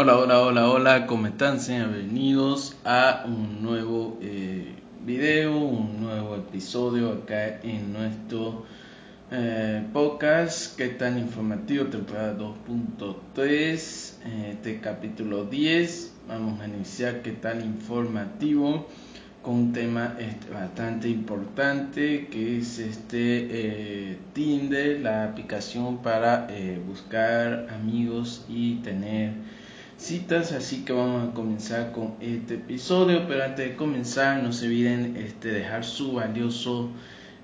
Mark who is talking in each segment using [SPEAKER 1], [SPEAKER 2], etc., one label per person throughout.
[SPEAKER 1] Hola, hola, hola, hola, ¿cómo están? Sean bienvenidos a un nuevo eh, video, un nuevo episodio acá en nuestro eh, podcast. ¿Qué tan informativo? Temporada 2.3, eh, este capítulo 10. Vamos a iniciar qué tan informativo con un tema este, bastante importante que es este Tinder, la aplicación para buscar amigos y tener citas, así que vamos a comenzar con este episodio, pero antes de comenzar no se olviden este, dejar su valioso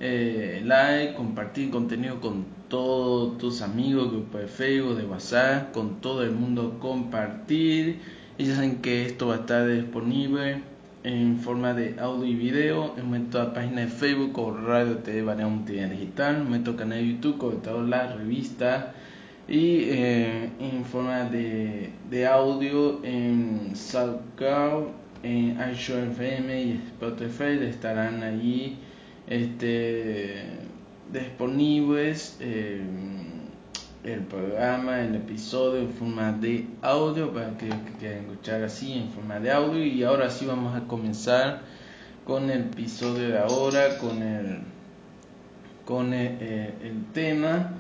[SPEAKER 1] eh, like, compartir contenido con todos tus amigos, grupo de Facebook, de WhatsApp, con todo el mundo compartir. Y ya saben que esto va a estar disponible en forma de audio y video en nuestra página de Facebook o Radio TV Multimedia Digital, en nuestro canal de YouTube, con todas las revistas y eh, en forma de, de, audio en SoundCloud, en FM y Spotify estarán allí este, disponibles eh, el programa, el episodio en forma de audio para que quieran escuchar así en forma de audio. Y ahora sí vamos a comenzar con el episodio de ahora con el con eh, el tema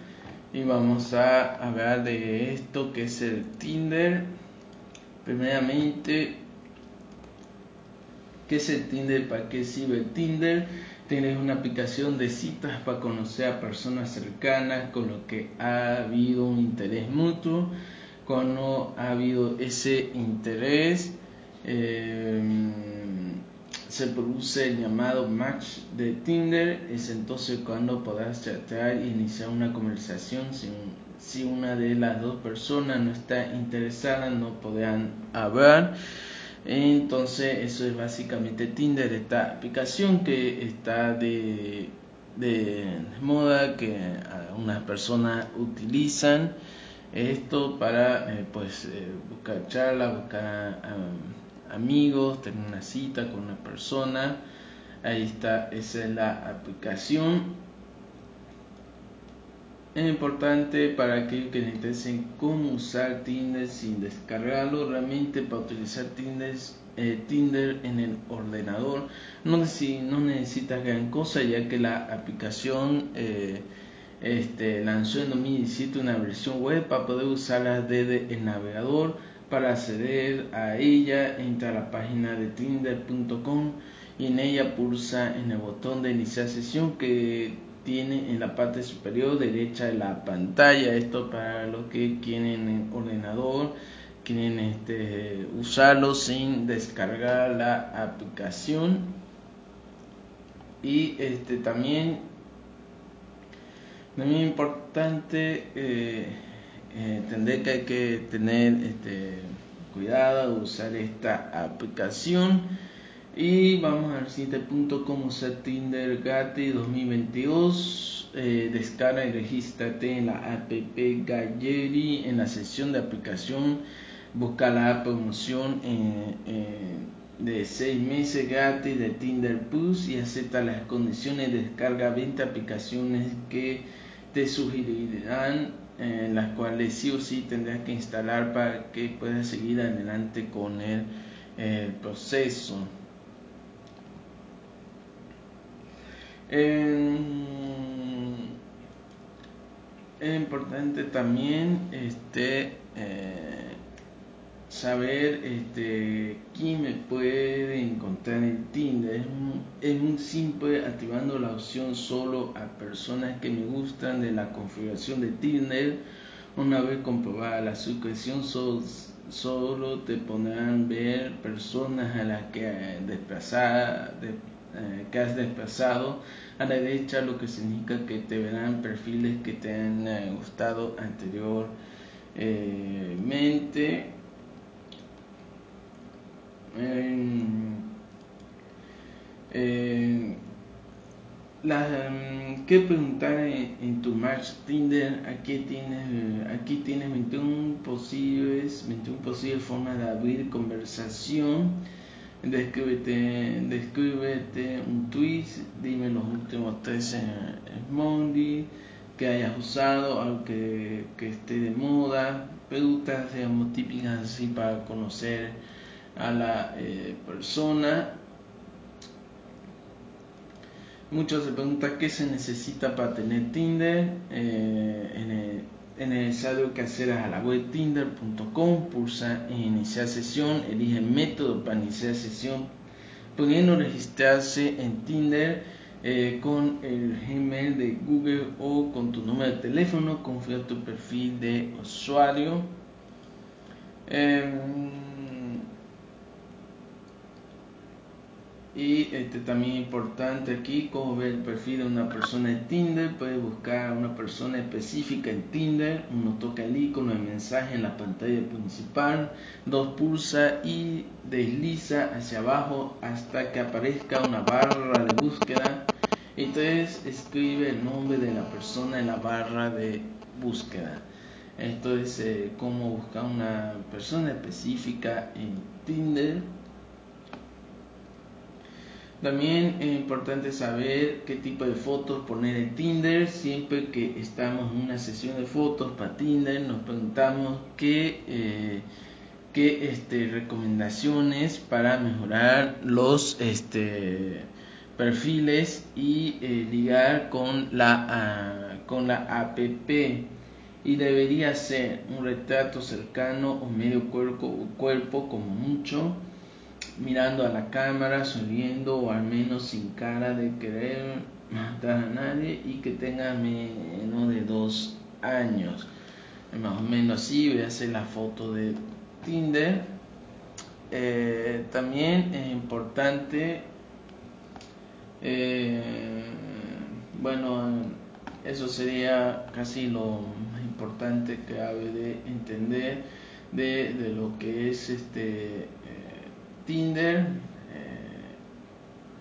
[SPEAKER 1] y vamos a hablar de esto que es el Tinder. Primeramente, ¿qué es el Tinder? ¿Para qué sirve el Tinder? Tienes una aplicación de citas para conocer a personas cercanas con lo que ha habido un interés mutuo. Cuando ha habido ese interés, eh, se produce el llamado match de Tinder, es entonces cuando podrás tratar e iniciar una conversación si, si una de las dos personas no está interesada, no podrán hablar. Entonces eso es básicamente Tinder, esta aplicación que está de, de moda, que algunas personas utilizan esto para eh, pues eh, buscar charlas, buscar... Um, amigos, tener una cita con una persona. Ahí está, esa es la aplicación. Es importante para aquellos que necesiten cómo usar Tinder sin descargarlo. Realmente para utilizar Tinder, eh, Tinder en el ordenador no, no necesitas gran cosa ya que la aplicación eh, este, lanzó en 2017 una versión web para poder usarla desde el navegador para acceder a ella, entra a la página de tinder.com y en ella pulsa en el botón de iniciar sesión que tiene en la parte superior derecha de la pantalla. Esto para los que quieren ordenador, quieren este, usarlo sin descargar la aplicación. Y este también, muy importante, eh, entender que hay que tener este, cuidado de usar esta aplicación. Y vamos al siguiente punto como usar Tinder Gatti 2022 eh, descarga y regístrate en la app Galleri en la sección de aplicación. Busca la promoción de 6 meses gratis de Tinder Plus y acepta las condiciones de descarga 20 aplicaciones que te sugerirán en las cuales sí o sí tendrás que instalar para que puedas seguir adelante con el, proceso. es importante también este eh, saber este, quién me puede encontrar en Tinder. Es muy, simple activando la opción solo a personas que me gustan de la configuración de Tinder. Una vez comprobada la suscripción, solo, solo te pondrán ver personas a las que, eh, eh, que has desplazado a la derecha, lo que significa que te verán perfiles que te han eh, gustado anteriormente eh, la, mm, ¿Qué preguntar en, tu match Tinder? Aquí tienes, aquí tienes 21 posibles, 21 posibles formas de abrir conversación. Descríbete, descríbete un tweet, dime los últimos tres emojis, que hayas usado, algo que, esté de moda, preguntas digamos típicas así para conocer a la eh, persona. Muchos se preguntan qué se necesita para tener Tinder. Eh, en el, es necesario que accedas a la web tinder.com, pulsa iniciar sesión, elige el método para iniciar sesión, pudiendo registrarse en Tinder eh, con el Gmail de Google o con tu número de teléfono, confía tu perfil de usuario. Em, Y este, también importante aquí, como ver el perfil de una persona en Tinder, puedes buscar a una persona específica en Tinder, uno toca el icono de mensaje en la pantalla principal, dos pulsa y desliza hacia abajo hasta que aparezca una barra de búsqueda. Entonces escribe el nombre de la persona en la barra de búsqueda. Esto es eh, cómo buscar una persona específica en Tinder también es importante saber qué tipo de fotos poner en Tinder. Siempre que estamos en una sesión de fotos para Tinder, nos preguntamos qué, eh, qué este, recomendaciones para mejorar los este, perfiles y eh, ligar con la, ah, con la app. Y debería ser un retrato cercano o medio cuerpo, cuerpo como mucho mirando a la cámara, sonriendo o al menos sin cara de querer matar a nadie y que tenga menos de dos años. Más o menos así, voy a hacer la foto de Tinder. Eh, también es importante, eh, bueno, eso sería casi lo más importante que habe de entender de, de lo que es este Tinder, eh,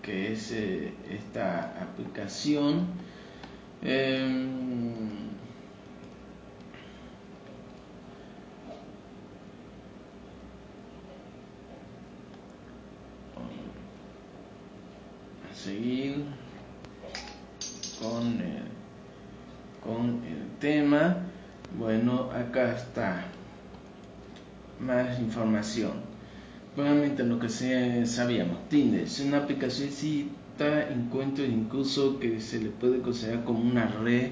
[SPEAKER 1] que es eh, esta aplicación. Em, a seguir con el, con el tema. Bueno, acá está más información. Nuevamente lo que sabíamos, Tinder es una aplicación cita, encuentro incluso que se le puede considerar como una red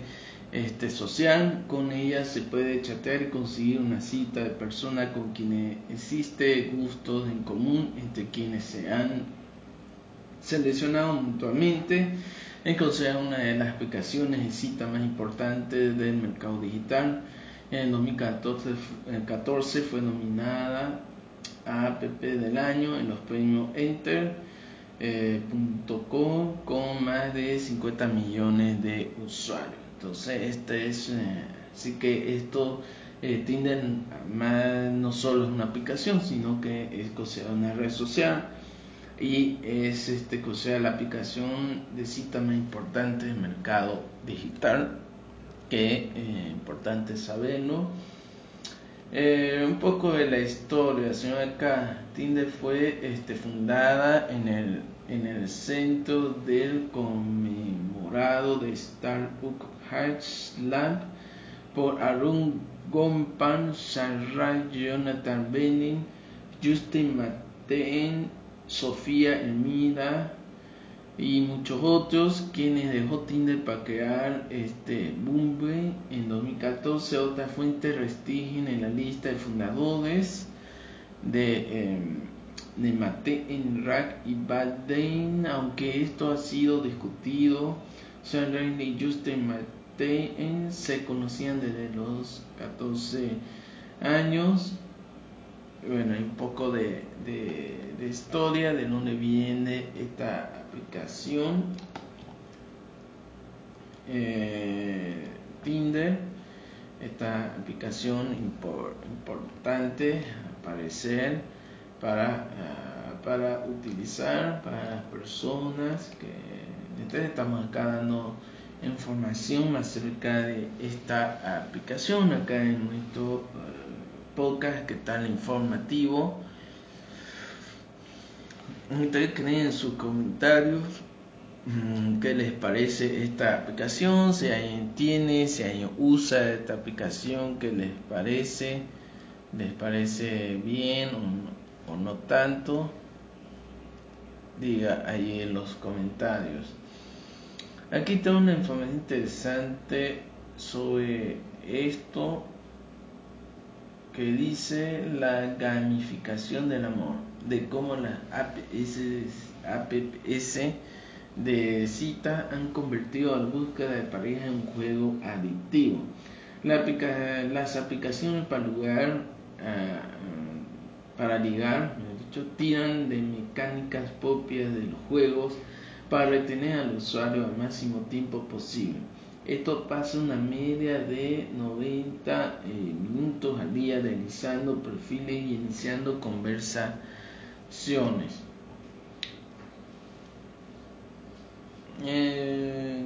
[SPEAKER 1] este, social. Con ella se puede chatear y conseguir una cita de persona con quienes existe gustos en común entre quienes se han seleccionado mutuamente. Es considerada una de las aplicaciones de cita más importantes del mercado digital. En 2014 fue nominada app del año en los premios Enter.com eh, con más de 50 millones de usuarios. Entonces, este es, eh, así que esto eh, Tinder no solo es una aplicación, sino que es considerada una red social y es este considerada la aplicación de cita más importante del mercado digital, que es importante saberlo eh, un poco de la historia, señor acá. Tinder fue este, fundada en el, en el centro del conmemorado de Starbucks Heights por Arun Gompan, Sarah Jonathan Benning, Justin Mateen, Sofía Elmira, y muchos otros quienes dejó Tinder para crear este Bumble en 2014 otra fuente restringen en la lista de fundadores de, eh, de Mate y Baden aunque esto ha sido discutido Sean y Justin Mate se conocían desde los 14 años. Bueno, hay un poco de, de, historia de dónde viene esta aplicación. Eh, Tinder, esta aplicación importante aparecer para, ah, para utilizar para las personas que entonces estamos acá dando información acerca de esta aplicación acá en nuestro podcast que tal informativo. Ustedes creen sus comentarios mm, qué les parece esta aplicación, si alguien tiene, si alguien usa esta aplicación, qué les parece, les parece bien o no, tanto. Diga ahí en los comentarios. Aquí tengo una información interesante sobre esto que dice la gamificación del amor, de cómo las APS, de cita han convertido la búsqueda de pareja en un juego adictivo. las aplicaciones para lugar, ah, para ligar, dicho, tiran de mecánicas propias de los juegos para retener al usuario al máximo tiempo posible. Esto pasa una media de 90 eh, minutos al día realizando perfiles y iniciando conversaciones. Eh,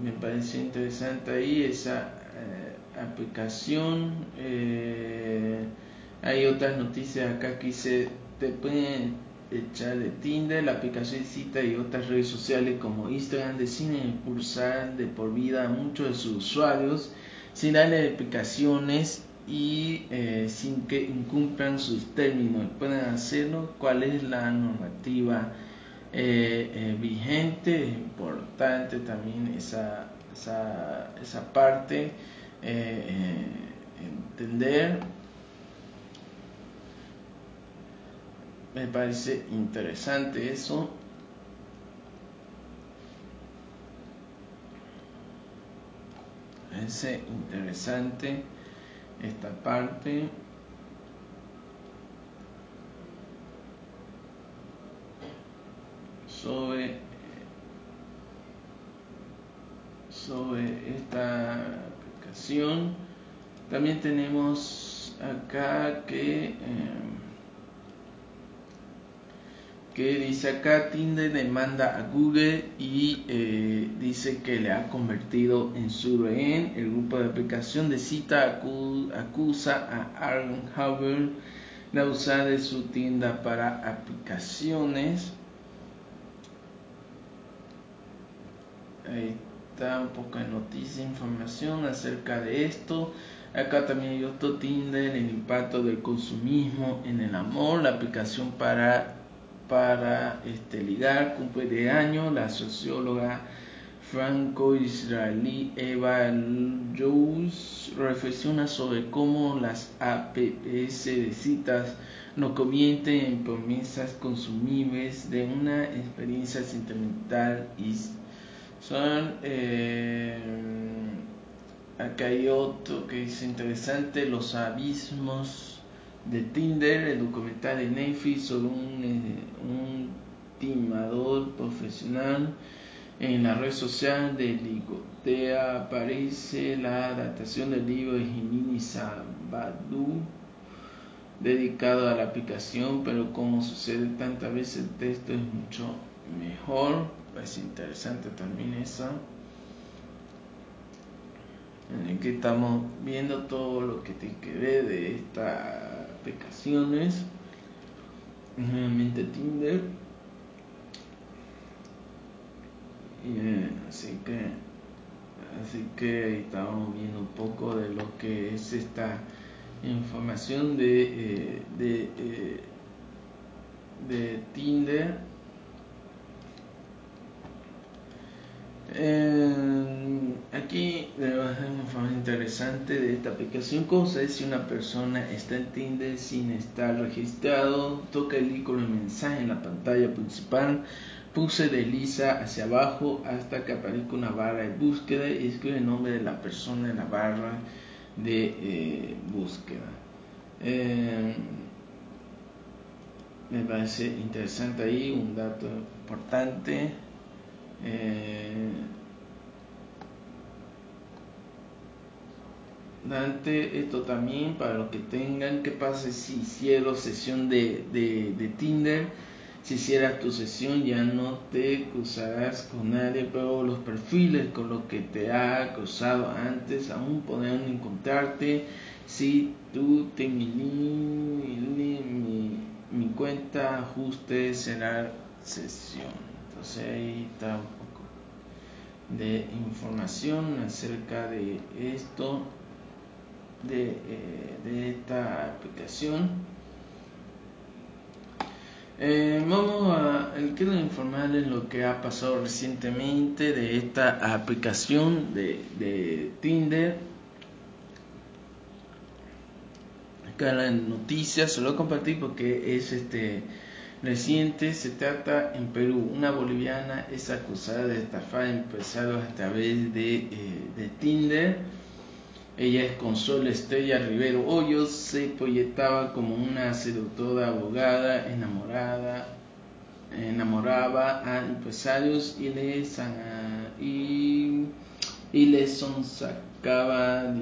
[SPEAKER 1] me parece interesante ahí esa eh, aplicación. hay otras noticias acá que se te pueden echar de Tinder, la aplicación de cita y otras redes sociales como Instagram deciden impulsar de por vida a muchos de sus usuarios sin darle explicaciones y eh, sin que incumplan sus términos. Pueden hacerlo. ¿Cuál es la normativa eh, eh, vigente? Es importante también esa, esa, esa parte. entender Me parece interesante eso. parece interesante esta parte. sobre sobre esta aplicación también tenemos acá que eh, que dice acá Tinder demanda a Google y eh, dice que le ha convertido en su rehén. El grupo de aplicación de cita acusa a Aaron Howell de usar de su tienda para aplicaciones. Ahí está un poco de noticia, información acerca de esto. Acá también hay otro Tinder, el impacto del consumismo en el amor, la aplicación para para este, ligar cumple de año la socióloga franco-israelí Eva Jones reflexiona sobre cómo las APS de citas nos convierten en promesas consumibles de una experiencia sentimental y son eh, acá hay otro que es interesante los abismos de Tinder, el documental de Netflix sobre un, eh, un timador profesional en la red social de Ligotea. Aparece la adaptación del libro de Jimini Sabadú dedicado a la aplicación, pero como sucede tantas veces el texto es mucho mejor, es interesante también eso en el que estamos viendo todo lo que tiene que ver de esta aplicaciones nuevamente Tinder. Eh, así que así que estamos viendo un poco de lo que es esta información de eh, de, eh, de Tinder. Aquí una forma interesante de esta aplicación. ¿Cómo se si una persona está en Tinder sin estar registrado? Toca el icono de mensaje en la pantalla principal. Puse desliza hacia abajo hasta que aparezca una barra de búsqueda y escribe el nombre de la persona en la barra de eh, búsqueda. Eh, me parece interesante ahí un dato importante. Eh, Dante, esto también para los que tengan, ¿qué pasa si hicieron sesión de, de, Tinder? Si hicieras tu sesión ya no te cruzarás con nadie, pero los perfiles con los que te ha cruzado antes aún podrán encontrarte si tú te mi, mi, mi cuenta ajuste será sesión. entonces ahí está un poco de información acerca de esto de, eh, de esta aplicación. Eh, vamos a quiero informarles lo que ha pasado recientemente de esta aplicación de, de Tinder. Acá la noticia se lo compartí porque es este reciente. Se trata en Perú. Una boliviana es acusada de estafar empresarios a través de, eh, de Tinder ella es Consuelo Estrella Rivero. Hoyos, se proyectaba como una seductora abogada, enamorada, enamoraba a empresarios y les, y, y les sacaba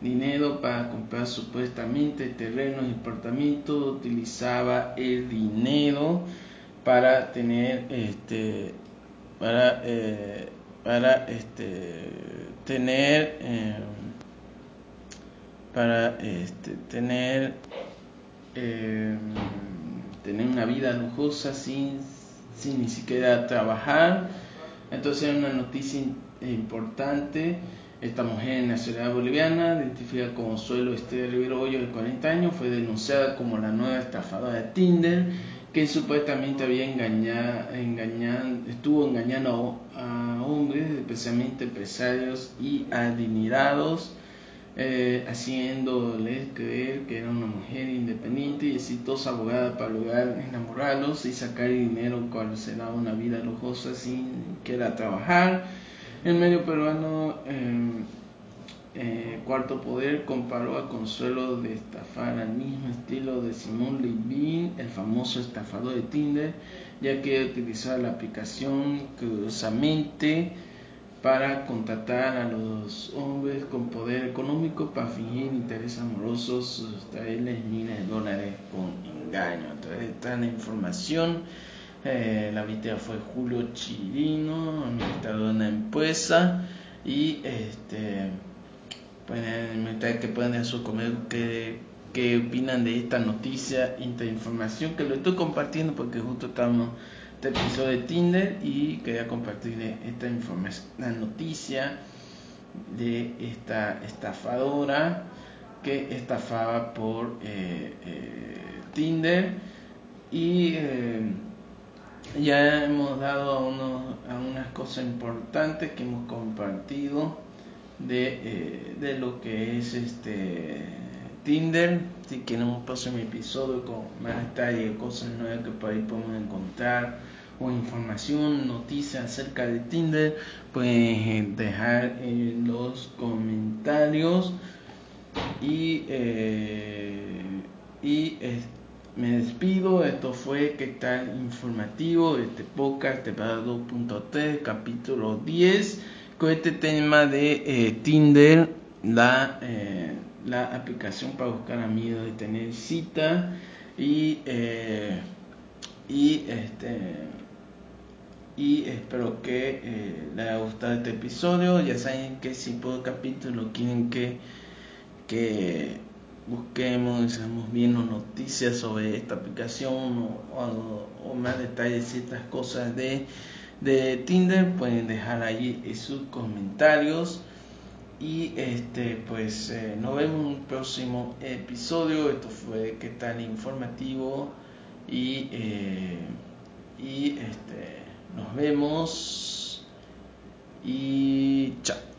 [SPEAKER 1] dinero para comprar supuestamente terrenos y apartamentos, utilizaba el dinero para tener este para eh, para este tener eh, para este, tener, em, tener una vida lujosa sin, sin ni siquiera trabajar. Entonces es una noticia importante. Esta mujer nacional boliviana, identificada como Suelo Estrella Rivero Hoyo de 40 años, fue denunciada como la nueva estafadora de Tinder, que supuestamente había engañado, engañado estuvo engañando a hombres, especialmente empresarios y adinerados eh, haciéndoles creer que era una mujer independiente y exitosa abogada para lograr enamorarlos y sacar dinero cuando se daba una vida lujosa sin querer trabajar. El medio peruano em, eh, Cuarto Poder comparó a Consuelo de estafar al mismo estilo de Simón Levin, el famoso estafador de Tinder, ya que utilizaba la aplicación curiosamente para contratar a los hombres con poder económico para fingir intereses amorosos, traerles miles de dólares con engaño. Entonces, esta la información. Eh, la víctima fue Julio Chirino, administrador de una empresa. Y este, pueden que pueden en su comer qué, qué opinan de esta noticia, esta información que lo estoy compartiendo porque justo estamos este episodio de Tinder y quería compartir esta información, la noticia de esta estafadora que estafaba por eh, eh, Tinder y eh, ya hemos dado a, unas cosas importantes que hemos compartido de, de lo que es este Tinder, si quieren un próximo episodio con más detalle, cosas nuevas que por ahí podemos encontrar o información, noticias acerca de Tinder, pueden dejar en los comentarios. Y, eh, y me despido. Esto fue que tal informativo este podcast de 2.3, capítulo 10, con este tema de eh, Tinder, la, eh, la aplicación para buscar amigos y tener cita. Y, y este y espero que eh, les haya gustado este episodio. Ya saben que si por capítulo quieren que, que busquemos, estamos viendo noticias sobre esta aplicación o, más detalles, ciertas cosas de, de Tinder, pueden dejar ahí sus comentarios. Y este pues eh, nos vemos en un próximo episodio. Esto fue que tan informativo y, eh, y este nos vemos y chao.